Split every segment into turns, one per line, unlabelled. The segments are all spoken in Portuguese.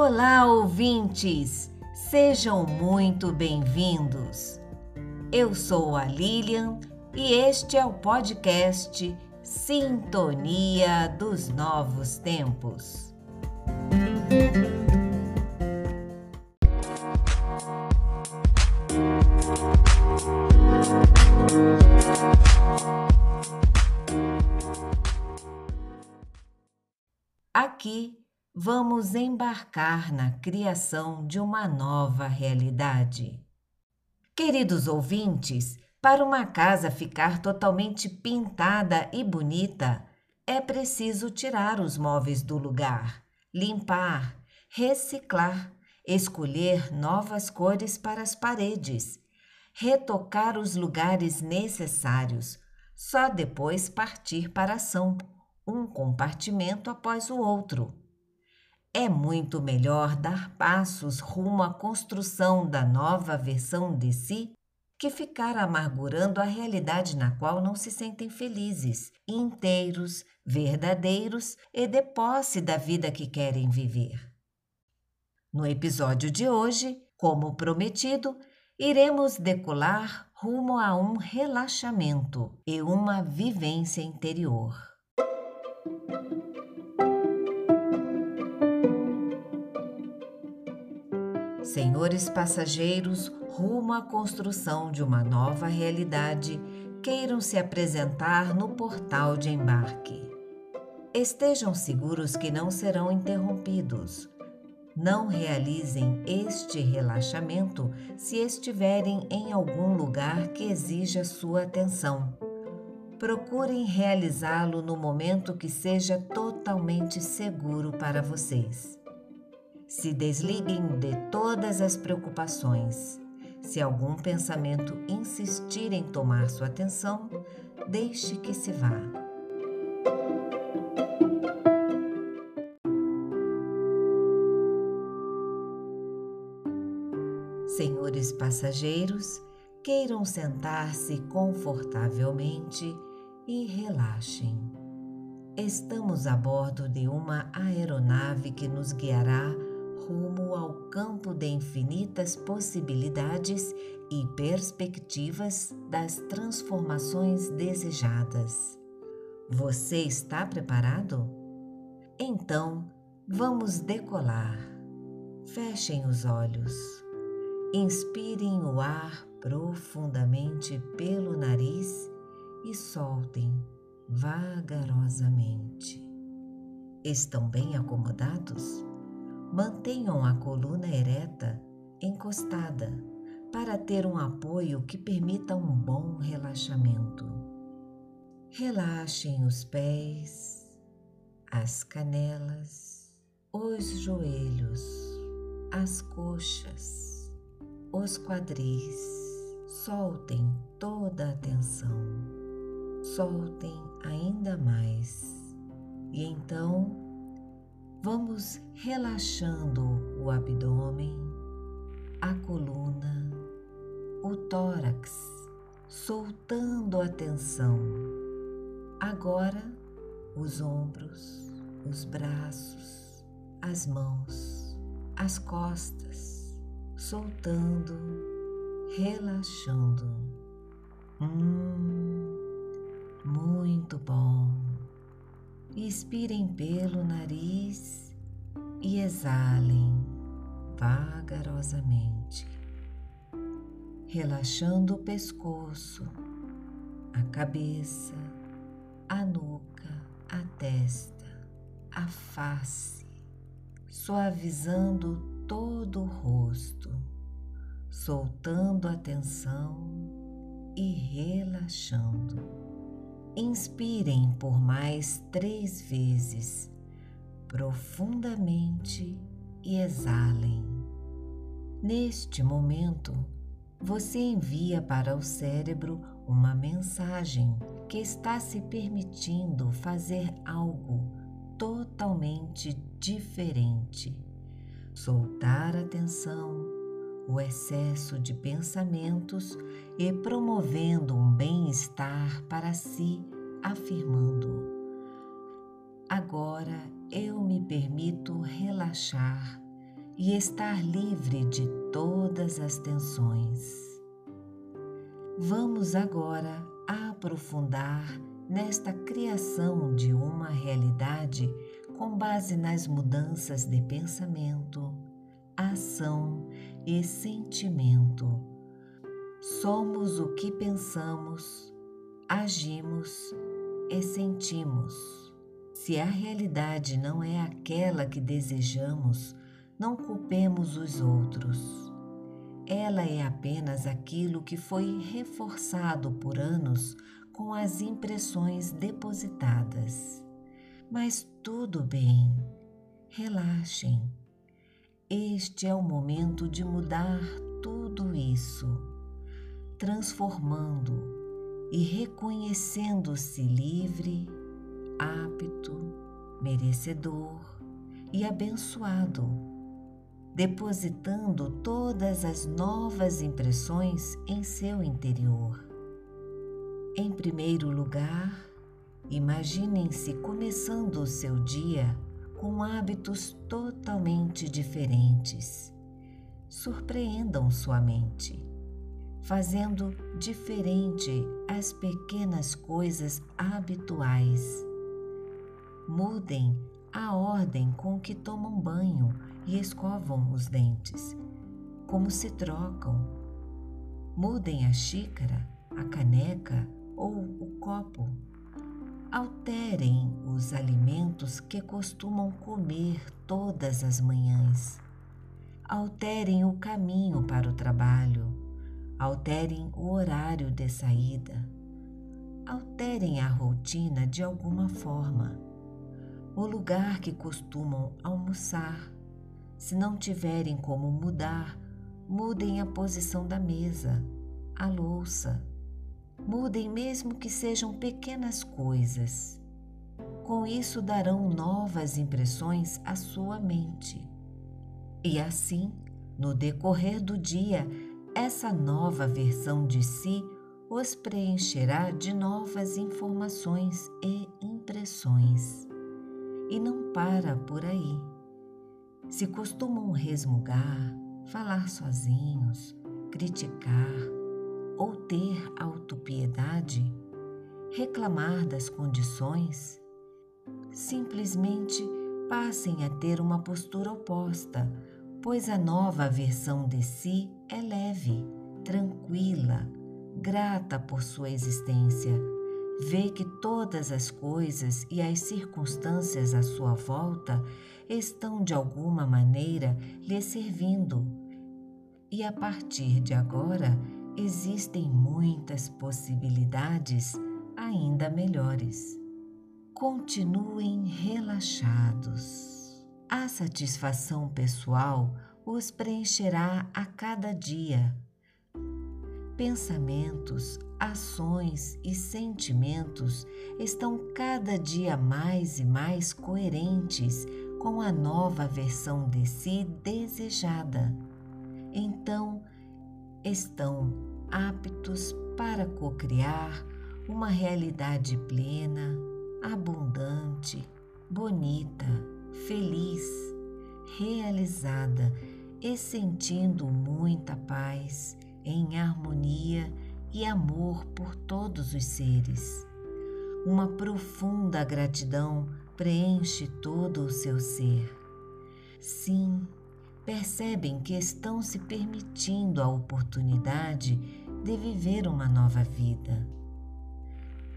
Olá, ouvintes! Sejam muito bem-vindos. Eu sou a Lilian e este é o podcast Sintonia dos Novos Tempos. Aqui vamos embarcar na criação de uma nova realidade. Queridos ouvintes, para uma casa ficar totalmente pintada e bonita, é preciso tirar os móveis do lugar, limpar, reciclar, escolher novas cores para as paredes, retocar os lugares necessários, só depois partir para a ação, um compartimento após o outro é muito melhor dar passos rumo à construção da nova versão de si que ficar amargurando a realidade na qual não se sentem felizes, inteiros, verdadeiros e de posse da vida que querem viver. No episódio de hoje, como prometido, iremos decolar rumo a um relaxamento e uma vivência interior. Senhores passageiros rumo à construção de uma nova realidade queiram se apresentar no portal de embarque. Estejam seguros que não serão interrompidos. Não realizem este relaxamento se estiverem em algum lugar que exija sua atenção. Procurem realizá-lo no momento que seja totalmente seguro para vocês. Se desliguem de todas as preocupações. Se algum pensamento insistir em tomar sua atenção, deixe que se vá. Senhores passageiros, queiram sentar-se confortavelmente e relaxem. Estamos a bordo de uma aeronave que nos guiará rumo ao campo de infinitas possibilidades e perspectivas das transformações desejadas. Você está preparado? Então, vamos decolar. Fechem os olhos. Inspirem o ar profundamente pelo nariz e soltem vagarosamente. Estão bem acomodados? Mantenham a coluna ereta, encostada, para ter um apoio que permita um bom relaxamento. Relaxem os pés, as canelas, os joelhos, as coxas, os quadris. Soltem toda a tensão. Soltem ainda mais. E então Vamos relaxando o abdômen, a coluna, o tórax, soltando a tensão. Agora, os ombros, os braços, as mãos, as costas, soltando, relaxando. Hum, muito bom. Inspirem pelo nariz e exalem vagarosamente, relaxando o pescoço, a cabeça, a nuca, a testa, a face, suavizando todo o rosto, soltando a tensão e relaxando. Inspirem por mais três vezes, profundamente e exalem. Neste momento, você envia para o cérebro uma mensagem que está se permitindo fazer algo totalmente diferente. Soltar a tensão o excesso de pensamentos e promovendo um bem-estar para si, afirmando: Agora eu me permito relaxar e estar livre de todas as tensões. Vamos agora aprofundar nesta criação de uma realidade com base nas mudanças de pensamento, ação e sentimento. Somos o que pensamos, agimos e sentimos. Se a realidade não é aquela que desejamos, não culpemos os outros. Ela é apenas aquilo que foi reforçado por anos com as impressões depositadas. Mas tudo bem, relaxem. Este é o momento de mudar tudo isso, transformando e reconhecendo-se livre, apto, merecedor e abençoado, depositando todas as novas impressões em seu interior. Em primeiro lugar, imaginem-se começando o seu dia com hábitos totalmente diferentes. Surpreendam sua mente, fazendo diferente as pequenas coisas habituais. Mudem a ordem com que tomam banho e escovam os dentes, como se trocam. Mudem a xícara, a caneca ou o copo. Alterem os alimentos que costumam comer todas as manhãs. Alterem o caminho para o trabalho. Alterem o horário de saída. Alterem a rotina de alguma forma. O lugar que costumam almoçar. Se não tiverem como mudar, mudem a posição da mesa, a louça, Mudem mesmo que sejam pequenas coisas. Com isso darão novas impressões à sua mente. E assim, no decorrer do dia, essa nova versão de si os preencherá de novas informações e impressões. E não para por aí. Se costumam resmugar, falar sozinhos, criticar, ou ter autopiedade, reclamar das condições, simplesmente passem a ter uma postura oposta, pois a nova versão de si é leve, tranquila, grata por sua existência. Vê que todas as coisas e as circunstâncias à sua volta estão de alguma maneira lhe servindo. E a partir de agora, existem muitas possibilidades ainda melhores. Continuem relaxados. A satisfação pessoal os preencherá a cada dia. Pensamentos, ações e sentimentos estão cada dia mais e mais coerentes com a nova versão de si desejada. Então, estão aptos para cocriar uma realidade plena, abundante, bonita, feliz, realizada e sentindo muita paz, em harmonia e amor por todos os seres. Uma profunda gratidão preenche todo o seu ser. Sim, percebem que estão se permitindo a oportunidade de viver uma nova vida,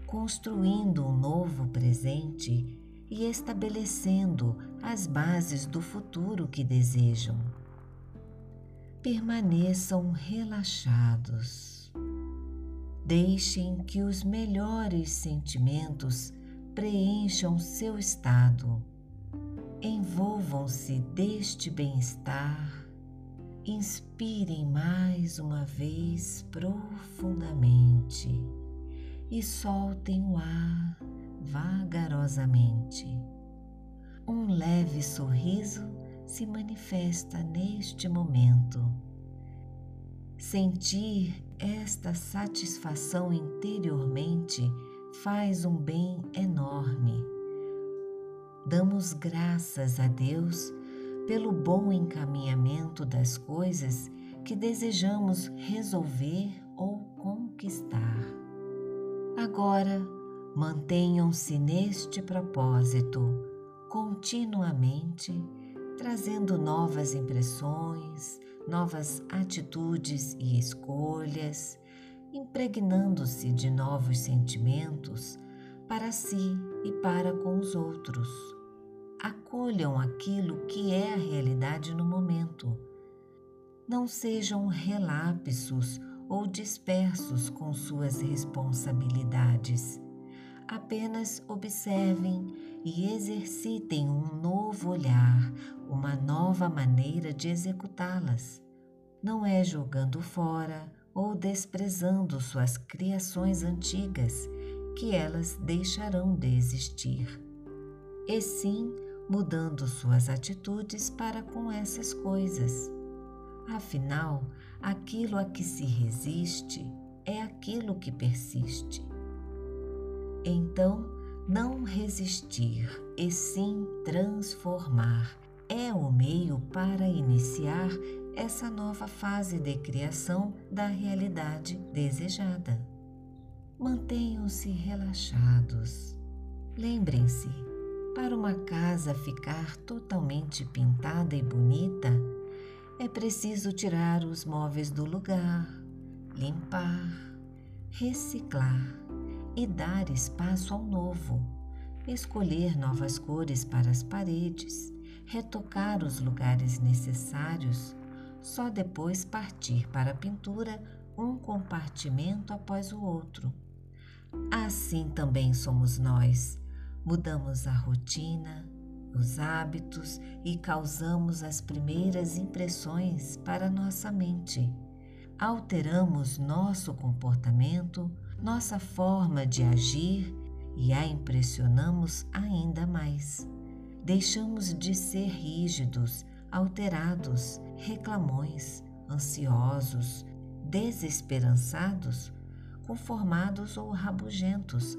construindo um novo presente e estabelecendo as bases do futuro que desejam. Permaneçam relaxados. Deixem que os melhores sentimentos preencham seu estado Envolvam-se deste bem-estar, inspirem mais uma vez profundamente e soltem o ar vagarosamente. Um leve sorriso se manifesta neste momento. Sentir esta satisfação interiormente faz um bem enorme Damos graças a Deus pelo bom encaminhamento das coisas que desejamos resolver ou conquistar. Agora, mantenham-se neste propósito continuamente, trazendo novas impressões, novas atitudes e escolhas, impregnando-se de novos sentimentos para si e para com os outros. Acolham aquilo que é a realidade no momento. Não sejam relapsos ou dispersos com suas responsabilidades. Apenas observem e exercitem um novo olhar, uma nova maneira de executá-las. Não é jogando fora ou desprezando suas criações antigas que elas deixarão de existir, e sim mudando suas atitudes para com essas coisas. Afinal, aquilo a que se resiste é aquilo que persiste. Então, não resistir e sim transformar é o meio para iniciar essa nova fase de criação da realidade desejada. Mantenham-se relaxados. Lembrem-se, para uma casa ficar totalmente pintada e bonita, é preciso tirar os móveis do lugar, limpar, reciclar e dar espaço ao novo, escolher novas cores para as paredes, retocar os lugares necessários, só depois partir para a pintura um compartimento após o outro Assim também somos nós. Mudamos a rotina, os hábitos e causamos as primeiras impressões para nossa mente. Alteramos nosso comportamento, nossa forma de agir e a impressionamos ainda mais. Deixamos de ser rígidos, alterados, reclamões, ansiosos, desesperançados conformados ou rabugentos,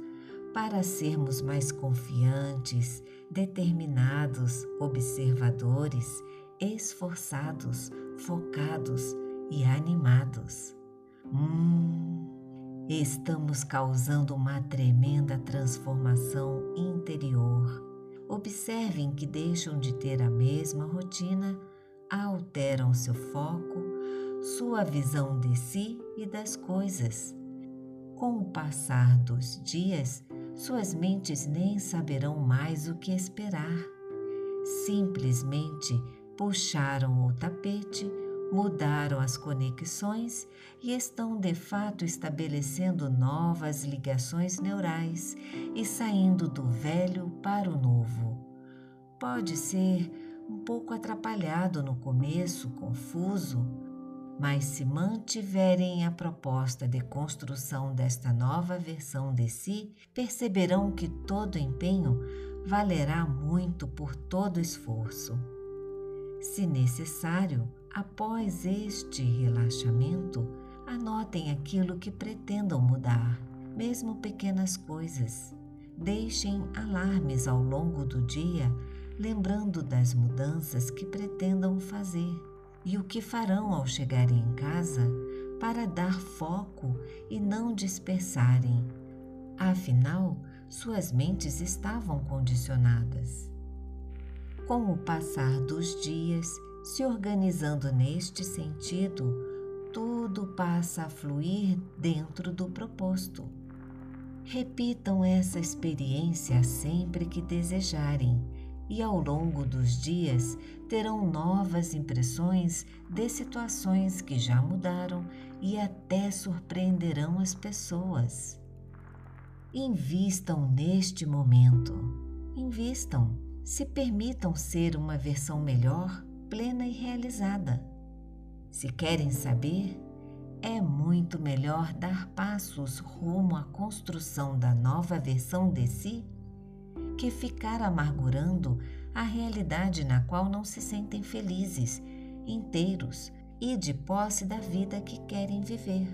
para sermos mais confiantes, determinados, observadores, esforçados, focados e animados. Hum, estamos causando uma tremenda transformação interior. Observem que deixam de ter a mesma rotina, alteram seu foco, sua visão de si e das coisas com o passar dos dias, suas mentes nem saberão mais o que esperar. Simplesmente puxaram o tapete, mudaram as conexões e estão de fato estabelecendo novas ligações neurais e saindo do velho para o novo. Pode ser um pouco atrapalhado no começo, confuso, mas se mantiverem a proposta de construção desta nova versão de si, perceberão que todo empenho valerá muito por todo esforço. Se necessário, após este relaxamento, anotem aquilo que pretendam mudar, mesmo pequenas coisas. Deixem alarmes ao longo do dia, lembrando das mudanças que pretendam fazer e o que farão ao chegarem em casa para dar foco e não dispersarem. Afinal, suas mentes estavam condicionadas. Com o passar dos dias, se organizando neste sentido, tudo passa a fluir dentro do proposto. Repitam essa experiência sempre que desejarem e ao longo dos dias terão novas impressões de situações que já mudaram e até surpreenderão as pessoas. Invistam neste momento. Invistam. Se permitam ser uma versão melhor, plena e realizada. Se querem saber, é muito melhor dar passos rumo à construção da nova versão de si que ficar amargurando a realidade na qual não se sentem felizes, inteiros e de posse da vida que querem viver.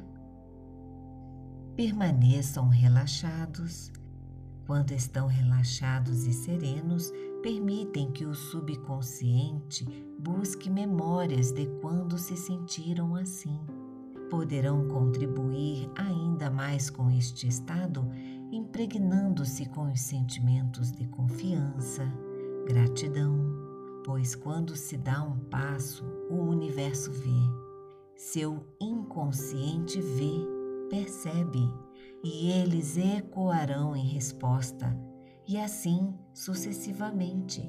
Permaneçam relaxados, Quando estão relaxados e serenos, permitem que o subconsciente busque memórias de quando se sentiram assim. Poderão contribuir ainda mais com este estado, impregnando-se com os sentimentos de confiança, gratidão, pois quando se dá um passo, o universo vê seu inconsciente vê, percebe, e eles ecoarão em resposta, e assim sucessivamente.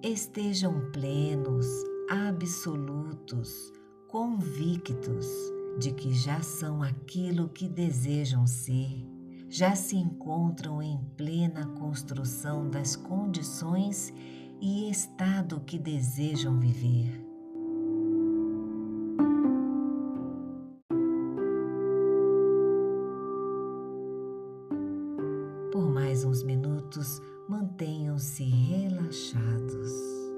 Estejam plenos, absolutos, convictos de que já são aquilo que desejam ser, já se encontram em plena construção das condições e estado que desejam viver. Por mais uns minutos, mantenham-se relaxados.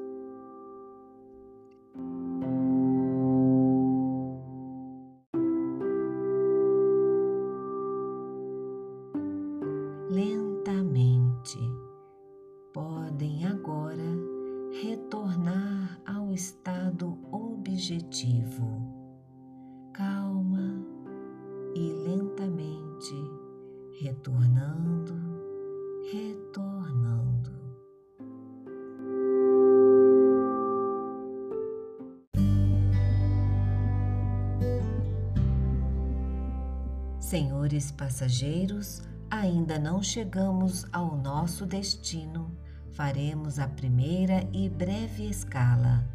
Senhores passageiros, ainda não chegamos ao nosso destino. Faremos a primeira e breve escala.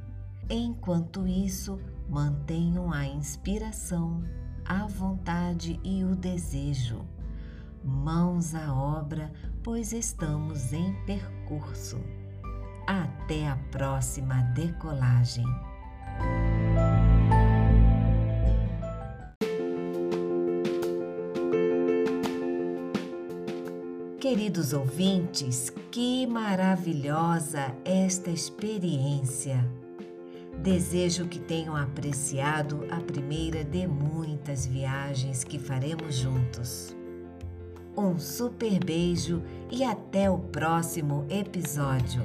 Enquanto isso, mantenham a inspiração, a vontade e o desejo mãos à obra, pois estamos em percurso. Até a próxima decolagem. Queridos ouvintes, que maravilhosa esta experiência! Desejo que tenham apreciado a primeira de muitas viagens que faremos juntos. Um super beijo e até o próximo episódio.